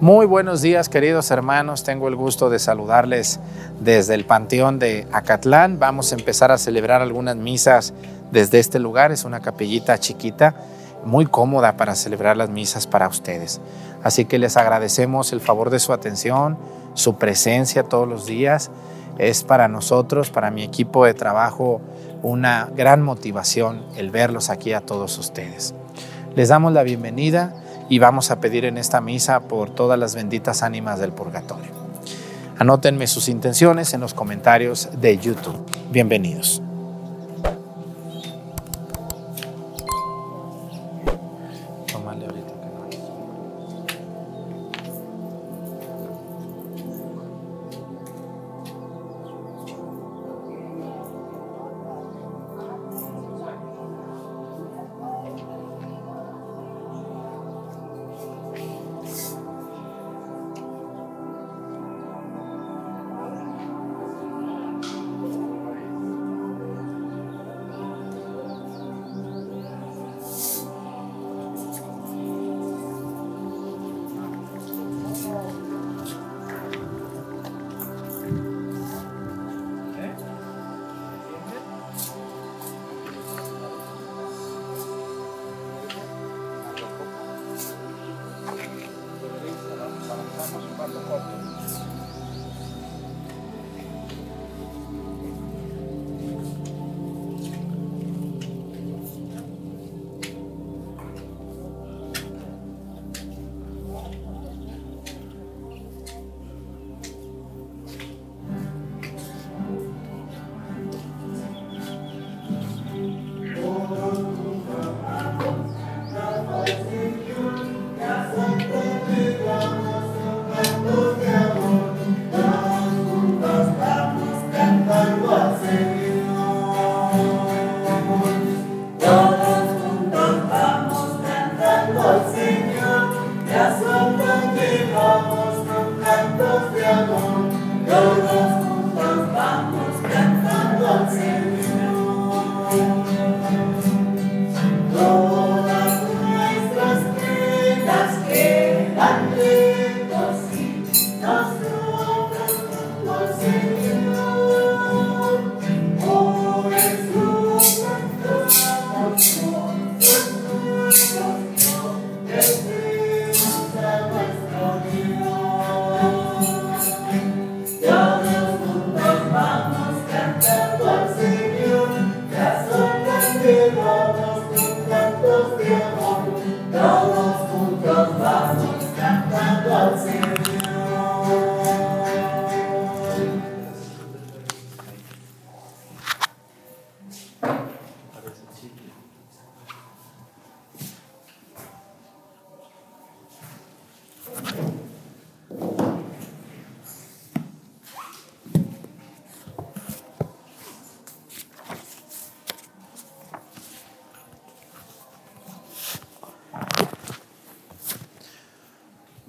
Muy buenos días queridos hermanos, tengo el gusto de saludarles desde el Panteón de Acatlán. Vamos a empezar a celebrar algunas misas desde este lugar, es una capellita chiquita, muy cómoda para celebrar las misas para ustedes. Así que les agradecemos el favor de su atención, su presencia todos los días. Es para nosotros, para mi equipo de trabajo, una gran motivación el verlos aquí a todos ustedes. Les damos la bienvenida y vamos a pedir en esta misa por todas las benditas ánimas del purgatorio. Anótenme sus intenciones en los comentarios de YouTube. Bienvenidos.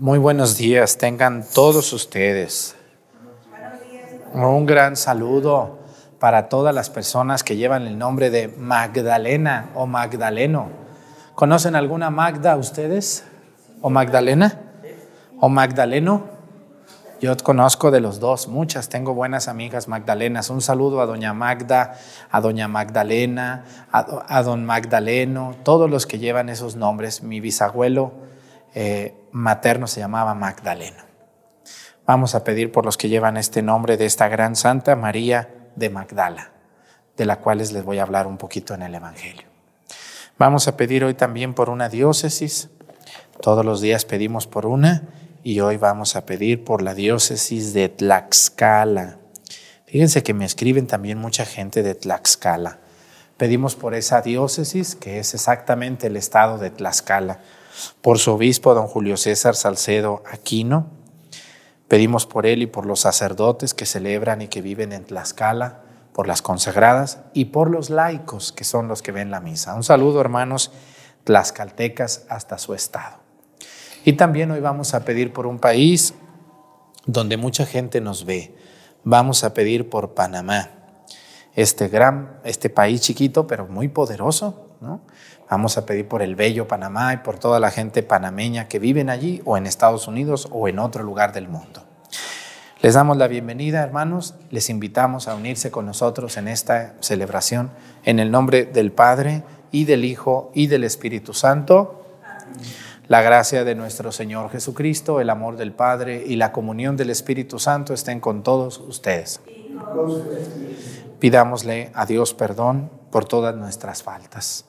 Muy buenos días, tengan todos ustedes. Un gran saludo para todas las personas que llevan el nombre de Magdalena o Magdaleno. ¿Conocen alguna Magda ustedes? ¿O Magdalena? ¿O Magdaleno? Yo conozco de los dos, muchas, tengo buenas amigas magdalenas. Un saludo a doña Magda, a doña Magdalena, a, don Magdaleno, todos los que llevan esos nombres. Mi bisabuelo eh, materno se llamaba Magdaleno. Vamos a pedir por los que llevan este nombre de esta gran santa, María de Magdala, de la cual les voy a hablar un poquito en el Evangelio. Vamos a pedir hoy también por una diócesis. Todos los días pedimos por una y hoy vamos a pedir por la diócesis de Tlaxcala. Fíjense que me escriben también mucha gente de Tlaxcala. Pedimos por esa diócesis, que es exactamente el estado de Tlaxcala por su obispo, don Julio César Salcedo Aquino. Pedimos por él y por los sacerdotes que celebran y que viven en Tlaxcala, por las consagradas y por los laicos, que son los que ven la misa. Un saludo, hermanos tlaxcaltecas, hasta su estado. Y también hoy vamos a pedir por un país donde mucha gente nos ve. Vamos a pedir por Panamá, este gran, este país chiquito, pero muy poderoso, ¿no? Vamos a pedir por el bello Panamá y por toda la gente panameña que viven allí o en Estados Unidos o en otro lugar del mundo. Les damos la bienvenida, hermanos. Les invitamos a unirse con nosotros en esta celebración en el nombre del Padre y del Hijo y del Espíritu Santo. La gracia de nuestro Señor Jesucristo, el amor del Padre y la comunión del Espíritu Santo estén con todos ustedes. Pidámosle a Dios perdón por todas nuestras faltas.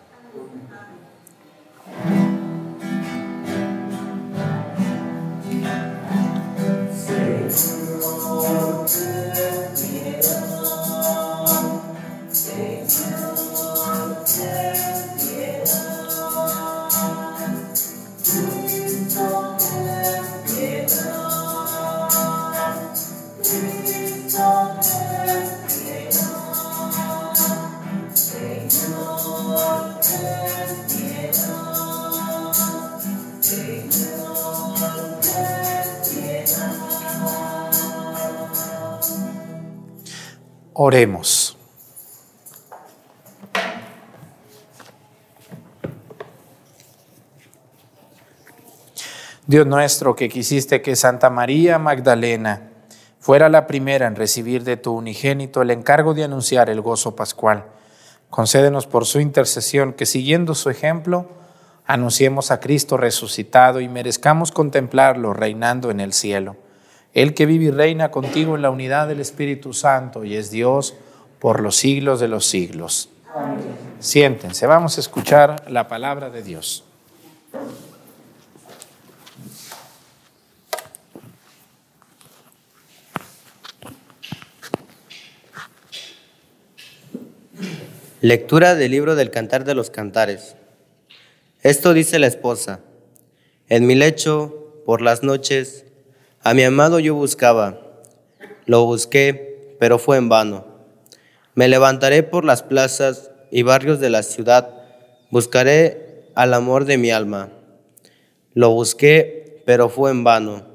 Oremos. Dios nuestro, que quisiste que Santa María Magdalena fuera la primera en recibir de tu unigénito el encargo de anunciar el gozo pascual, concédenos por su intercesión que siguiendo su ejemplo, anunciemos a Cristo resucitado y merezcamos contemplarlo reinando en el cielo el que vive y reina contigo en la unidad del Espíritu Santo y es Dios por los siglos de los siglos. Siéntense, vamos a escuchar la palabra de Dios. Lectura del libro del Cantar de los Cantares. Esto dice la esposa. En mi lecho, por las noches, a mi amado yo buscaba, lo busqué, pero fue en vano. Me levantaré por las plazas y barrios de la ciudad, buscaré al amor de mi alma. Lo busqué, pero fue en vano.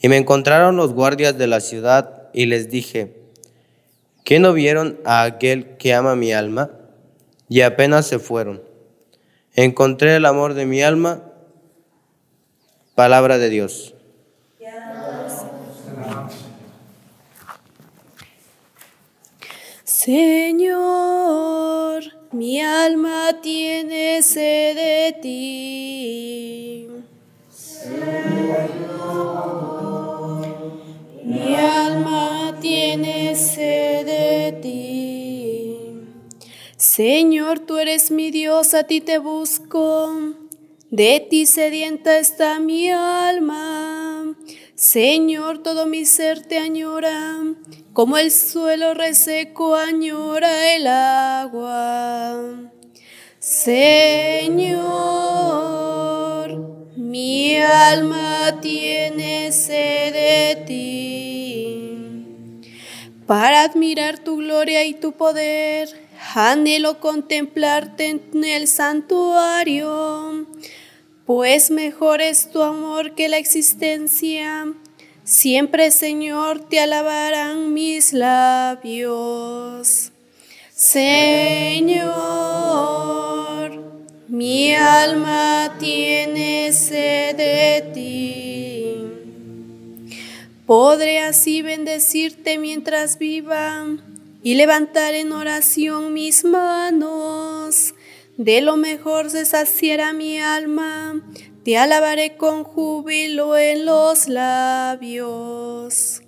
Y me encontraron los guardias de la ciudad y les dije, ¿qué no vieron a aquel que ama mi alma? Y apenas se fueron. Encontré el amor de mi alma, palabra de Dios. Señor, mi alma tiene sed de ti. Señor, mi alma tiene sed de ti. Señor, tú eres mi Dios, a ti te busco. De ti sedienta está mi alma. Señor, todo mi ser te añora como el suelo reseco añora el agua. Señor, mi alma tiene sed de ti. Para admirar tu gloria y tu poder, anhelo contemplarte en el santuario, pues mejor es tu amor que la existencia Siempre, Señor, te alabarán mis labios. Señor, mi alma tiene sed de ti. Podré así bendecirte mientras viva y levantar en oración mis manos. De lo mejor se saciará mi alma te alabaré con júbilo en los labios.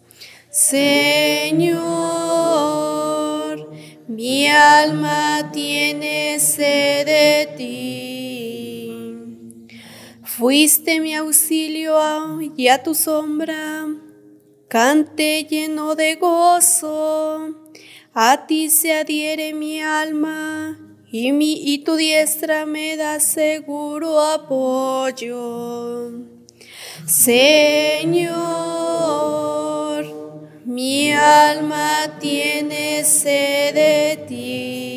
Señor, mi alma tiene sed de ti. Fuiste mi auxilio y a tu sombra cante lleno de gozo. A ti se adhiere mi alma y, mi, y tu diestra me da seguro apoyo. Señor, mi alma tiene sed de ti.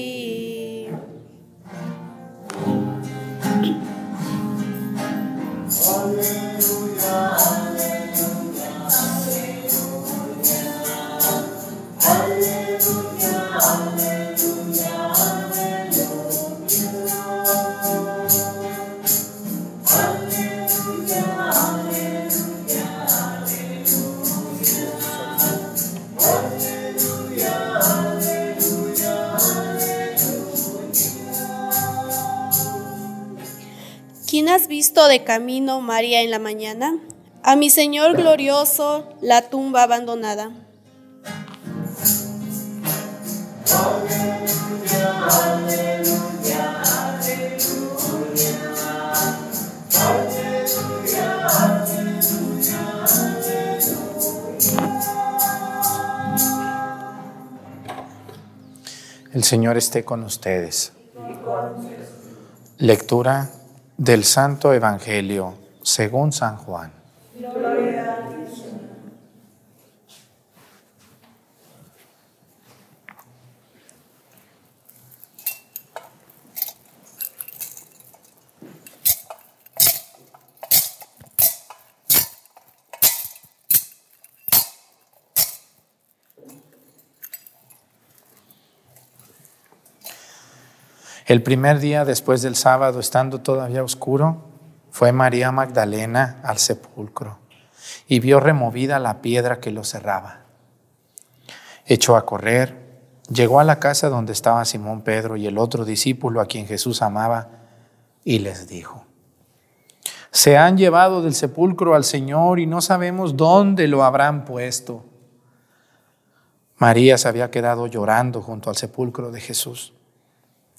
¿Quién has visto de camino, María, en la mañana? A mi Señor glorioso, la tumba abandonada. El Señor esté con ustedes. Lectura del Santo Evangelio según San Juan. El primer día después del sábado, estando todavía oscuro, fue María Magdalena al sepulcro y vio removida la piedra que lo cerraba. Echó a correr, llegó a la casa donde estaba Simón Pedro y el otro discípulo a quien Jesús amaba y les dijo, se han llevado del sepulcro al Señor y no sabemos dónde lo habrán puesto. María se había quedado llorando junto al sepulcro de Jesús.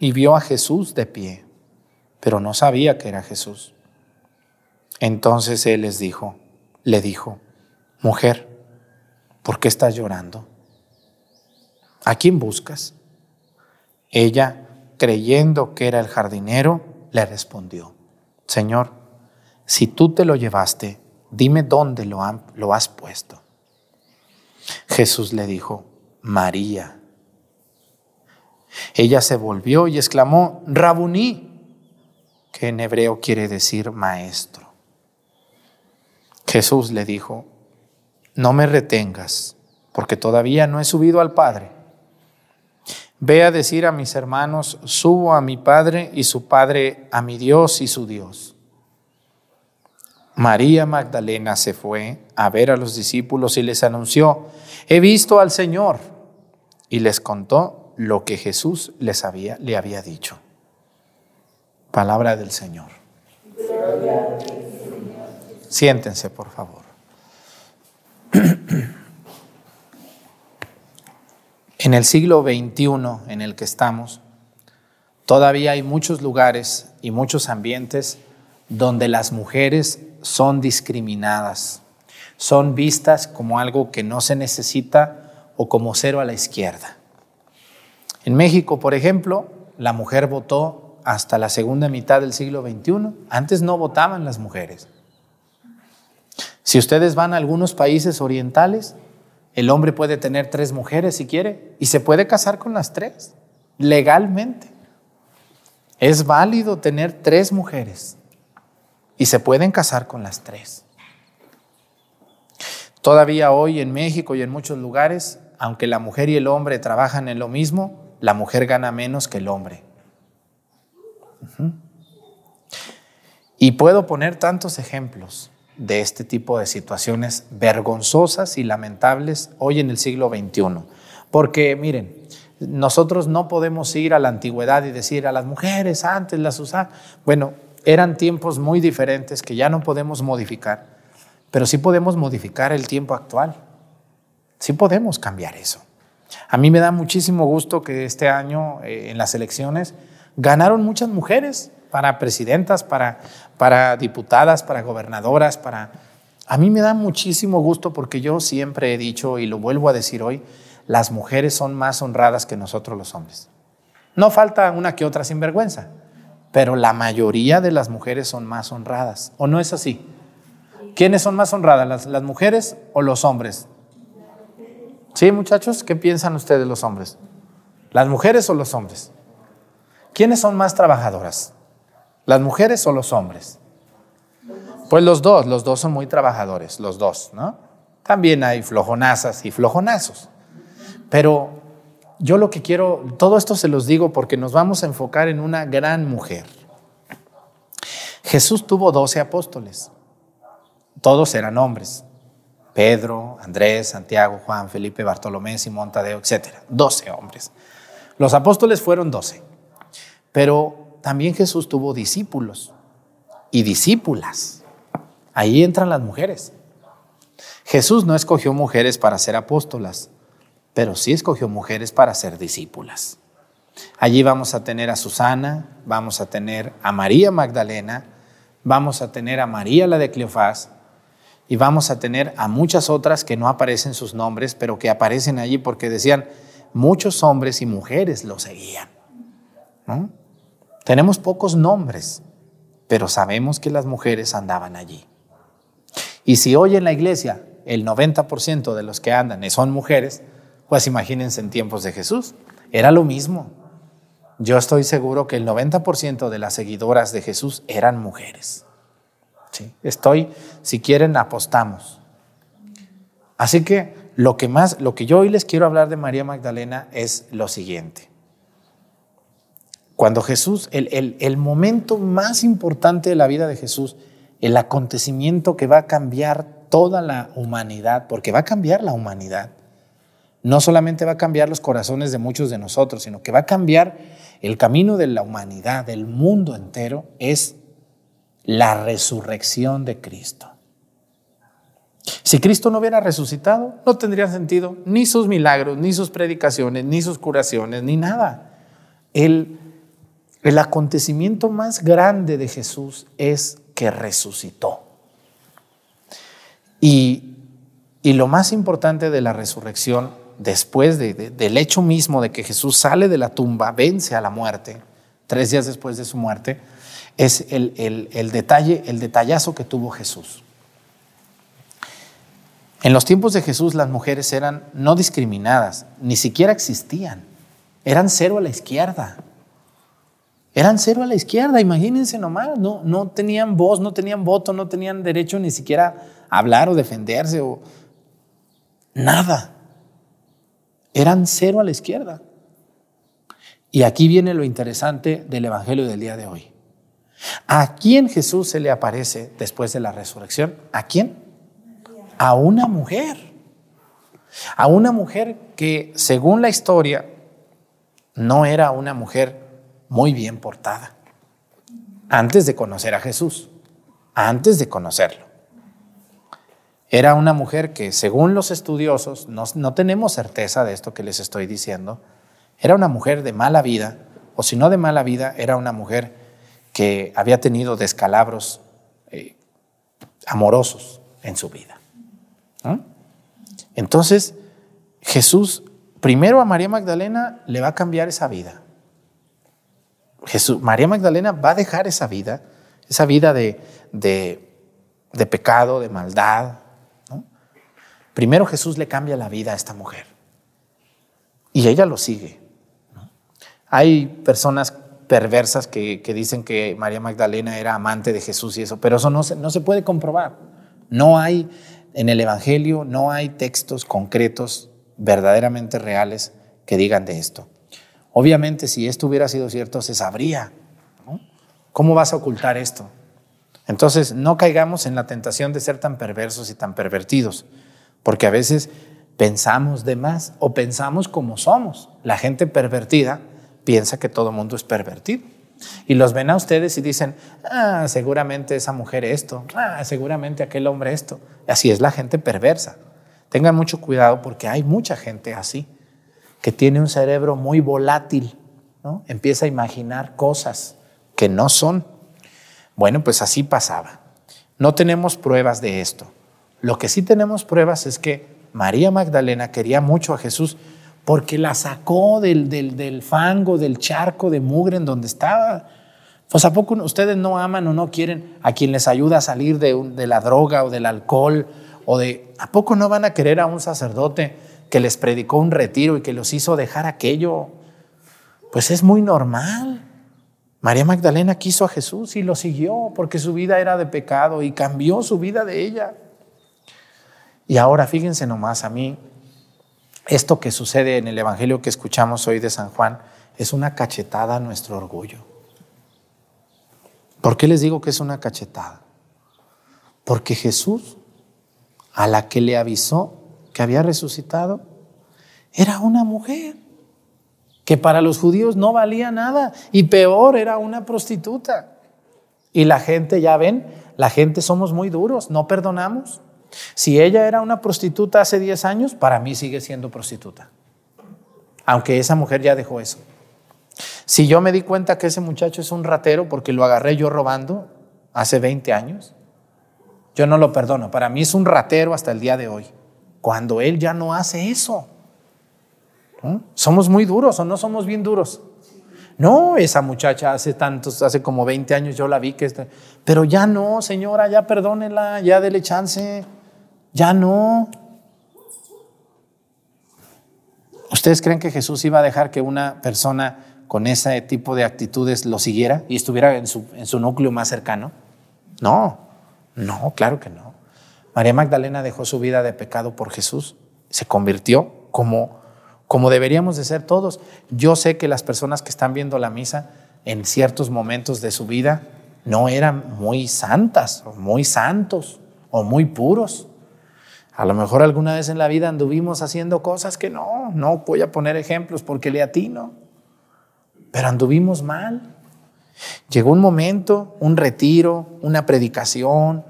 y vio a Jesús de pie, pero no sabía que era Jesús. Entonces él les dijo, le dijo, mujer, ¿por qué estás llorando? ¿A quién buscas? Ella, creyendo que era el jardinero, le respondió, Señor, si tú te lo llevaste, dime dónde lo, lo has puesto. Jesús le dijo, María. Ella se volvió y exclamó, Rabuní, que en hebreo quiere decir maestro. Jesús le dijo, no me retengas, porque todavía no he subido al Padre. Ve a decir a mis hermanos, subo a mi Padre y su Padre, a mi Dios y su Dios. María Magdalena se fue a ver a los discípulos y les anunció, he visto al Señor. Y les contó lo que Jesús les había, le había dicho. Palabra del Señor. Siéntense, por favor. En el siglo XXI en el que estamos, todavía hay muchos lugares y muchos ambientes donde las mujeres son discriminadas, son vistas como algo que no se necesita o como cero a la izquierda. En México, por ejemplo, la mujer votó hasta la segunda mitad del siglo XXI. Antes no votaban las mujeres. Si ustedes van a algunos países orientales, el hombre puede tener tres mujeres si quiere y se puede casar con las tres, legalmente. Es válido tener tres mujeres y se pueden casar con las tres. Todavía hoy en México y en muchos lugares, aunque la mujer y el hombre trabajan en lo mismo, la mujer gana menos que el hombre. Y puedo poner tantos ejemplos de este tipo de situaciones vergonzosas y lamentables hoy en el siglo XXI. Porque miren, nosotros no podemos ir a la antigüedad y decir a las mujeres antes las usaban. Bueno, eran tiempos muy diferentes que ya no podemos modificar, pero sí podemos modificar el tiempo actual. Sí podemos cambiar eso. A mí me da muchísimo gusto que este año eh, en las elecciones ganaron muchas mujeres para presidentas, para, para diputadas, para gobernadoras, para... A mí me da muchísimo gusto porque yo siempre he dicho y lo vuelvo a decir hoy, las mujeres son más honradas que nosotros los hombres. No falta una que otra sinvergüenza, pero la mayoría de las mujeres son más honradas. ¿O no es así? ¿Quiénes son más honradas, las, las mujeres o los hombres? Sí, muchachos, ¿qué piensan ustedes los hombres? ¿Las mujeres o los hombres? ¿Quiénes son más trabajadoras? ¿Las mujeres o los hombres? Pues los dos, los dos son muy trabajadores, los dos, ¿no? También hay flojonazas y flojonazos. Pero yo lo que quiero, todo esto se los digo porque nos vamos a enfocar en una gran mujer. Jesús tuvo doce apóstoles, todos eran hombres. Pedro, Andrés, Santiago, Juan, Felipe, Bartolomé, Simón, Tadeo, etc. Doce hombres. Los apóstoles fueron doce. Pero también Jesús tuvo discípulos y discípulas. Ahí entran las mujeres. Jesús no escogió mujeres para ser apóstolas, pero sí escogió mujeres para ser discípulas. Allí vamos a tener a Susana, vamos a tener a María Magdalena, vamos a tener a María la de Cleofás y vamos a tener a muchas otras que no aparecen sus nombres, pero que aparecen allí porque decían, muchos hombres y mujeres lo seguían. ¿no? Tenemos pocos nombres, pero sabemos que las mujeres andaban allí. Y si hoy en la iglesia el 90% de los que andan son mujeres, pues imagínense en tiempos de Jesús, era lo mismo. Yo estoy seguro que el 90% de las seguidoras de Jesús eran mujeres. Estoy, si quieren, apostamos. Así que lo que más, lo que yo hoy les quiero hablar de María Magdalena es lo siguiente. Cuando Jesús, el, el, momento más importante de la vida de Jesús, el acontecimiento que va a cambiar toda la humanidad, porque va a cambiar la humanidad, no solamente va a cambiar los corazones de muchos de nosotros, sino que va a cambiar el camino de la humanidad, del mundo entero, es la resurrección de Cristo. Si Cristo no hubiera resucitado, no tendría sentido ni sus milagros, ni sus predicaciones, ni sus curaciones, ni nada. Él el acontecimiento más grande de Jesús es que resucitó. Y, lo más importante de la resurrección, después del hecho mismo de que Jesús sale de la tumba, vence a la muerte, tres días después de su muerte, es el, el detalle, el detallazo que tuvo Jesús. En los tiempos de Jesús las mujeres eran no discriminadas, ni siquiera existían, eran cero a la izquierda. Eran cero a la izquierda, imagínense nomás, no, no tenían voz, no tenían voto, no tenían derecho ni siquiera a hablar o defenderse o nada. Eran cero a la izquierda. Y aquí viene lo interesante del Evangelio del día de hoy. ¿A quién Jesús se le aparece después de la resurrección? ¿A quién? A una mujer. A una mujer que, según la historia, no era una mujer muy bien portada. Antes de conocer a Jesús, antes de conocerlo. Era una mujer que, según los estudiosos, no, tenemos certeza de esto que les estoy diciendo, era una mujer de mala vida, o si no de mala vida, era una mujer que había tenido descalabros eh, amorosos en su vida. Entonces, Jesús, primero a María Magdalena le va a cambiar esa vida. Jesús, María Magdalena va a dejar esa vida, esa vida de, de, pecado, de maldad. Primero Jesús le cambia la vida a esta mujer y ella lo sigue. Hay personas perversas que, dicen que María Magdalena era amante de Jesús y eso, pero eso no se, no se puede comprobar. No hay en el Evangelio, no hay textos concretos, verdaderamente reales, que digan de esto. Obviamente, si esto hubiera sido cierto, se sabría. ¿Cómo vas a ocultar esto? Entonces, no caigamos en la tentación de ser tan perversos y tan pervertidos, porque a veces pensamos de más o pensamos como somos. La gente pervertida piensa que todo mundo es pervertido. Y los ven a ustedes y dicen, ah, seguramente esa mujer esto, ah, seguramente aquel hombre esto. Así es la gente perversa. Tengan mucho cuidado porque hay mucha gente así, que tiene un cerebro muy volátil, ¿no? Empieza a imaginar cosas que no son. Bueno, pues así pasaba. No tenemos pruebas de esto. Lo que sí tenemos pruebas es que María Magdalena quería mucho a Jesús porque la sacó del, del, fango, del charco de mugre en donde estaba. Pues a poco ustedes no aman o no quieren a quien les ayuda a salir de, de la droga o del alcohol o de... ¿A poco no van a querer a un sacerdote que les predicó un retiro y que los hizo dejar aquello? Pues es muy normal. María Magdalena quiso a Jesús y lo siguió porque su vida era de pecado y cambió su vida de ella. Y ahora fíjense nomás a mí, esto que sucede en el Evangelio que escuchamos hoy de San Juan es una cachetada a nuestro orgullo. ¿Por qué les digo que es una cachetada? Porque Jesús, a la que le avisó que había resucitado, era una mujer que para los judíos no valía nada y peor era una prostituta. Y la gente, ya ven, la gente somos muy duros, no perdonamos. Si ella era una prostituta hace 10 años, para mí sigue siendo prostituta. Aunque esa mujer ya dejó eso. Si yo me di cuenta que ese muchacho es un ratero porque lo agarré yo robando hace 20 años, yo no lo perdono. Para mí es un ratero hasta el día de hoy. Cuando él ya no hace eso. ¿Somos muy duros o no somos bien duros? No, esa muchacha hace tantos, hace como 20 años yo la vi que está, pero ya no, señora, ya perdónela, ya dele chance, ya no. ¿Ustedes creen que Jesús iba a dejar que una persona con ese tipo de actitudes lo siguiera y estuviera en su, en su núcleo más cercano? No, no, claro que no. María Magdalena dejó su vida de pecado por Jesús, se convirtió como como deberíamos de ser todos. Yo sé que las personas que están viendo la misa en ciertos momentos de su vida no eran muy santas, o muy santos, o muy puros. A lo mejor alguna vez en la vida anduvimos haciendo cosas que no, no voy a poner ejemplos porque le atino, pero anduvimos mal. Llegó un momento, un retiro, una predicación,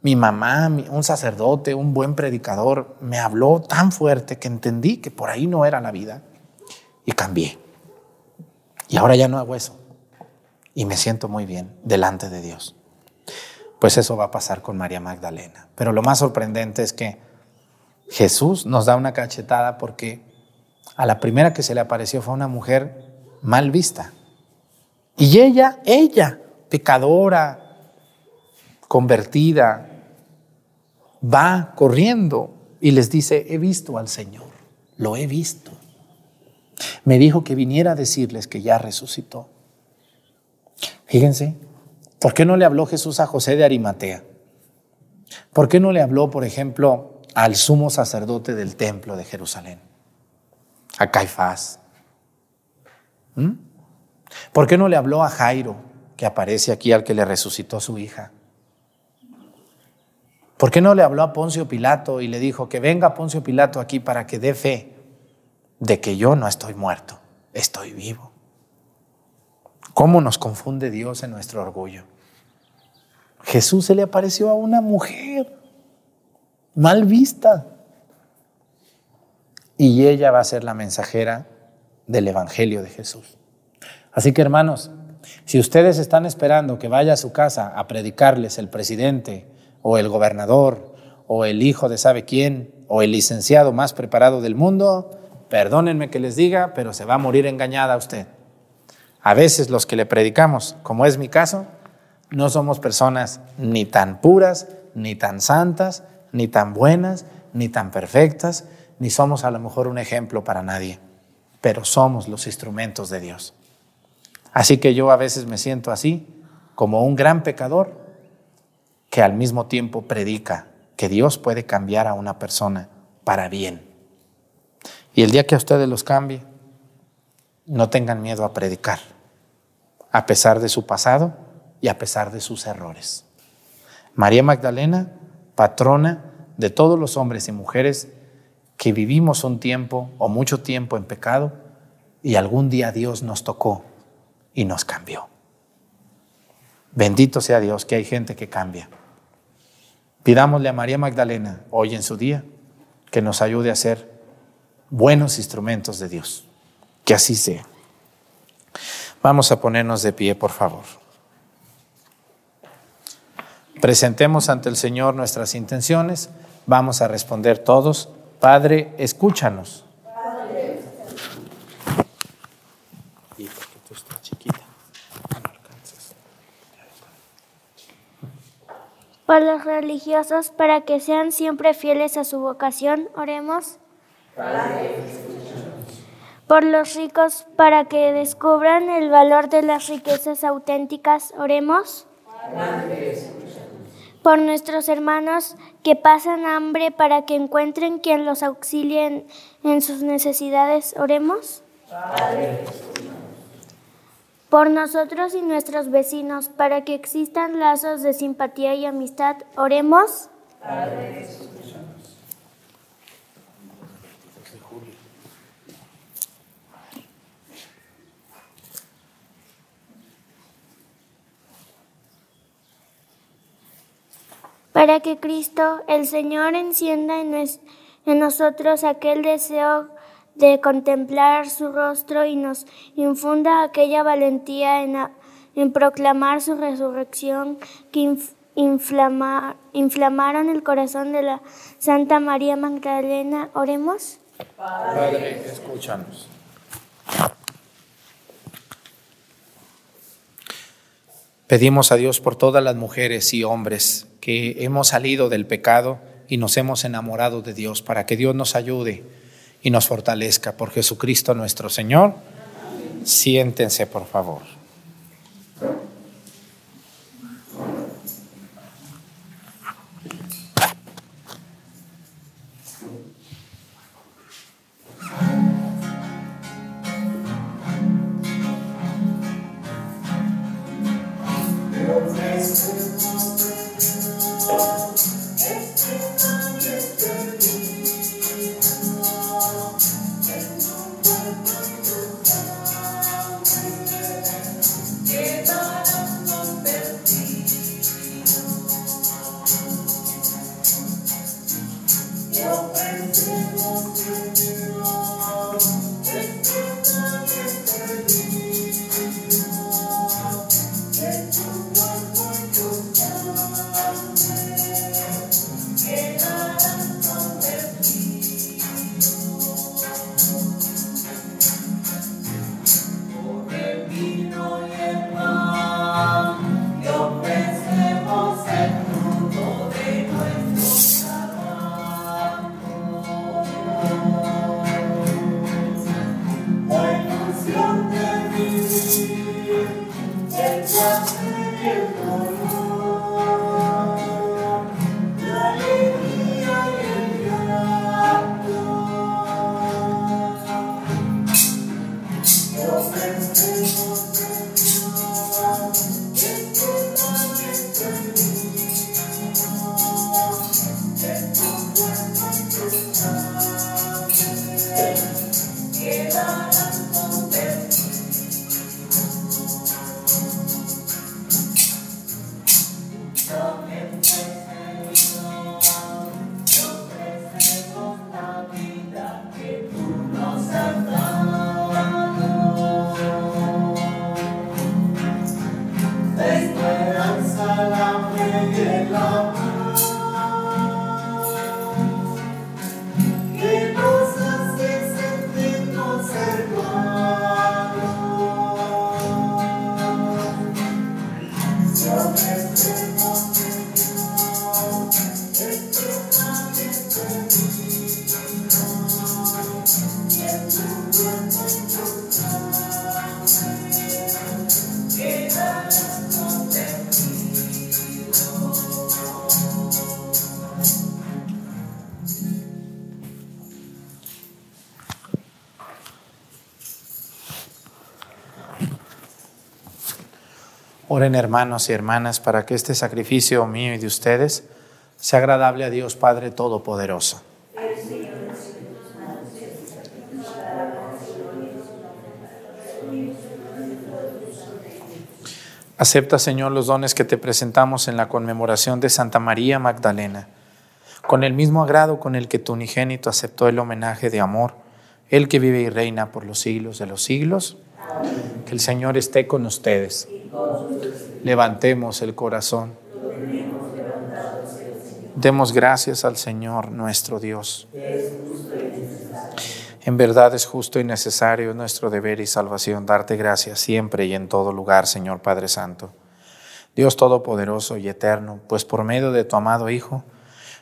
mi mamá, un sacerdote, un buen predicador, me habló tan fuerte que entendí que por ahí no era la vida y cambié. Y ahora ya no hago eso. Y me siento muy bien delante de Dios. Pues eso va a pasar con María Magdalena. Pero lo más sorprendente es que Jesús nos da una cachetada porque a la primera que se le apareció fue una mujer mal vista. Y ella, ella, pecadora, convertida, va corriendo y les dice, he visto al Señor, lo he visto. Me dijo que viniera a decirles que ya resucitó. Fíjense, ¿por qué no le habló Jesús a José de Arimatea? ¿Por qué no le habló, por ejemplo, al sumo sacerdote del templo de Jerusalén? A Caifás. ¿Mm? ¿Por qué no le habló a Jairo, que aparece aquí al que le resucitó su hija? ¿Por qué no le habló a Poncio Pilato y le dijo que venga Poncio Pilato aquí para que dé fe de que yo no estoy muerto, estoy vivo? ¿Cómo nos confunde Dios en nuestro orgullo? Jesús se le apareció a una mujer mal vista y ella va a ser la mensajera del Evangelio de Jesús. Así que hermanos, si ustedes están esperando que vaya a su casa a predicarles el presidente, o el gobernador, o el hijo de sabe quién, o el licenciado más preparado del mundo, perdónenme que les diga, pero se va a morir engañada usted. A veces los que le predicamos, como es mi caso, no somos personas ni tan puras, ni tan santas, ni tan buenas, ni tan perfectas, ni somos a lo mejor un ejemplo para nadie, pero somos los instrumentos de Dios. Así que yo a veces me siento así, como un gran pecador, que al mismo tiempo predica que Dios puede cambiar a una persona para bien. Y el día que a ustedes los cambie, no tengan miedo a predicar, a pesar de su pasado y a pesar de sus errores. María Magdalena, patrona de todos los hombres y mujeres que vivimos un tiempo o mucho tiempo en pecado y algún día Dios nos tocó y nos cambió. Bendito sea Dios que hay gente que cambia. Pidámosle a María Magdalena hoy en su día que nos ayude a ser buenos instrumentos de Dios. Que así sea. Vamos a ponernos de pie, por favor. Presentemos ante el Señor nuestras intenciones. Vamos a responder todos. Padre, escúchanos. Padre. Por los religiosos, para que sean siempre fieles a su vocación, oremos. Padre, por los ricos, para que descubran el valor de las riquezas auténticas, oremos. Padre, por nuestros hermanos que pasan hambre para que encuentren quien los auxilie en, sus necesidades. Oremos. Por nosotros y nuestros vecinos, para que existan lazos de simpatía y amistad. Oremos. Para que Cristo, el Señor, encienda en, nosotros aquel deseo de contemplar su rostro y nos infunda aquella valentía en, proclamar su resurrección que inflamaron el corazón de la Santa María Magdalena. Oremos. Padre, escúchanos. Pedimos a Dios por todas las mujeres y hombres que hemos salido del pecado y nos hemos enamorado de Dios, para que Dios nos ayude y nos fortalezca por Jesucristo nuestro Señor. Siéntense, por favor. Hermanos y hermanas para que este sacrificio mío y de ustedes sea agradable a Dios Padre Todopoderoso. Acepta, Señor, los dones que te presentamos en la conmemoración de Santa María Magdalena, con el mismo agrado con el que tu unigénito aceptó el homenaje de amor, el que vive y reina por los siglos de los siglos. Que el Señor esté con ustedes. Levantemos el corazón. Demos gracias al Señor nuestro Dios. En verdad es justo y necesario nuestro deber y salvación darte gracias siempre y en todo lugar, Señor Padre Santo. Dios Todopoderoso y Eterno, pues por medio de tu amado Hijo,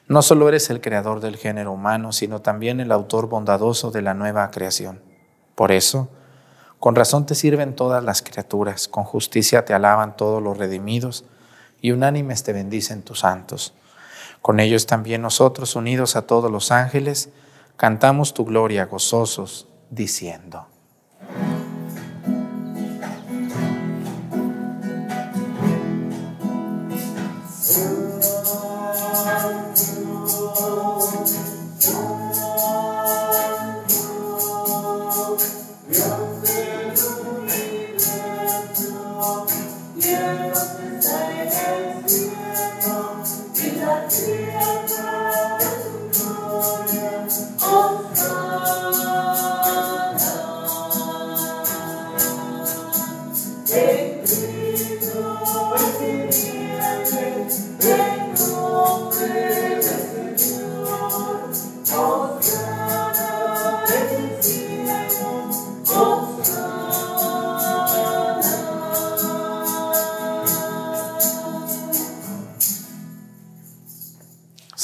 no solo eres el creador del género humano, sino también el autor bondadoso de la nueva creación. Por eso, con razón te sirven todas las criaturas, con justicia te alaban todos los redimidos, y unánimes te bendicen tus santos. Con ellos también nosotros, unidos a todos los ángeles, cantamos tu gloria gozosos, diciendo.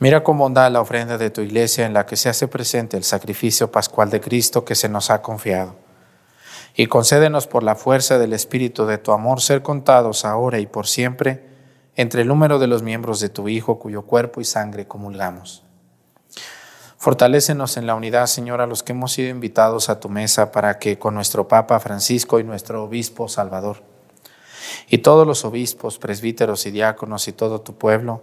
Mira con bondad la ofrenda de tu iglesia en la que se hace presente el sacrificio pascual de Cristo que se nos ha confiado. Y concédenos por la fuerza del Espíritu de tu amor ser contados ahora y por siempre entre el número de los miembros de tu Hijo cuyo cuerpo y sangre comulgamos. Fortalécenos en la unidad, Señor, a los que hemos sido invitados a tu mesa para que con nuestro Papa Francisco y nuestro Obispo Salvador, y todos los obispos, presbíteros y diáconos y todo tu pueblo,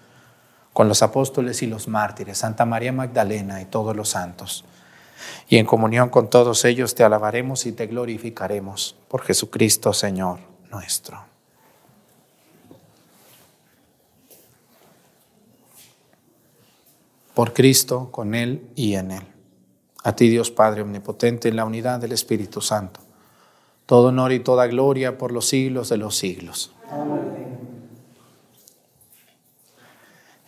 con los apóstoles y los mártires, Santa María Magdalena y todos los santos. Y en comunión con todos ellos te alabaremos y te glorificaremos por Jesucristo, Señor nuestro. Por Cristo, con Él y en Él. A ti Dios Padre Omnipotente, en la unidad del Espíritu Santo. Todo honor y toda gloria por los siglos de los siglos.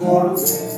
Él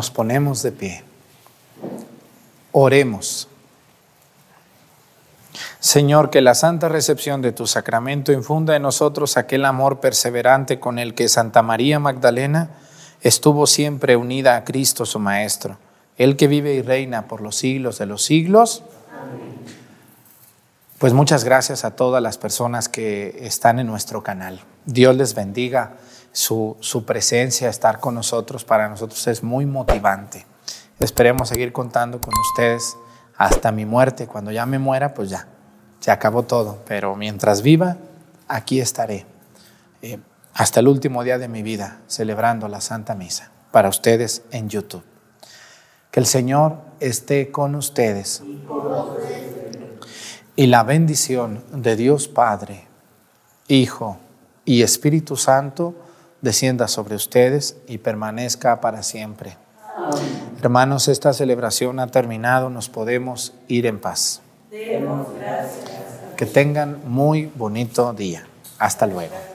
Nos ponemos de pie. Oremos. Señor, que la santa recepción de tu sacramento infunda en nosotros aquel amor perseverante con el que Santa María Magdalena estuvo siempre unida a Cristo su Maestro, el que vive y reina por los siglos de los siglos. Pues muchas gracias a todas las personas que están en nuestro canal. Dios les bendiga su, su presencia, estar con nosotros, para nosotros es muy motivante. Esperemos seguir contando con ustedes hasta mi muerte. Cuando ya me muera, pues ya, se acabó todo. Pero mientras viva, aquí estaré. Eh, hasta el último día de mi vida, celebrando la Santa Misa para ustedes en YouTube. Que el Señor esté con ustedes. Y la bendición de Dios Padre, Hijo y Espíritu Santo descienda sobre ustedes y permanezca para siempre. Hermanos, esta celebración ha terminado, nos podemos ir en paz. Que tengan muy bonito día. Hasta luego.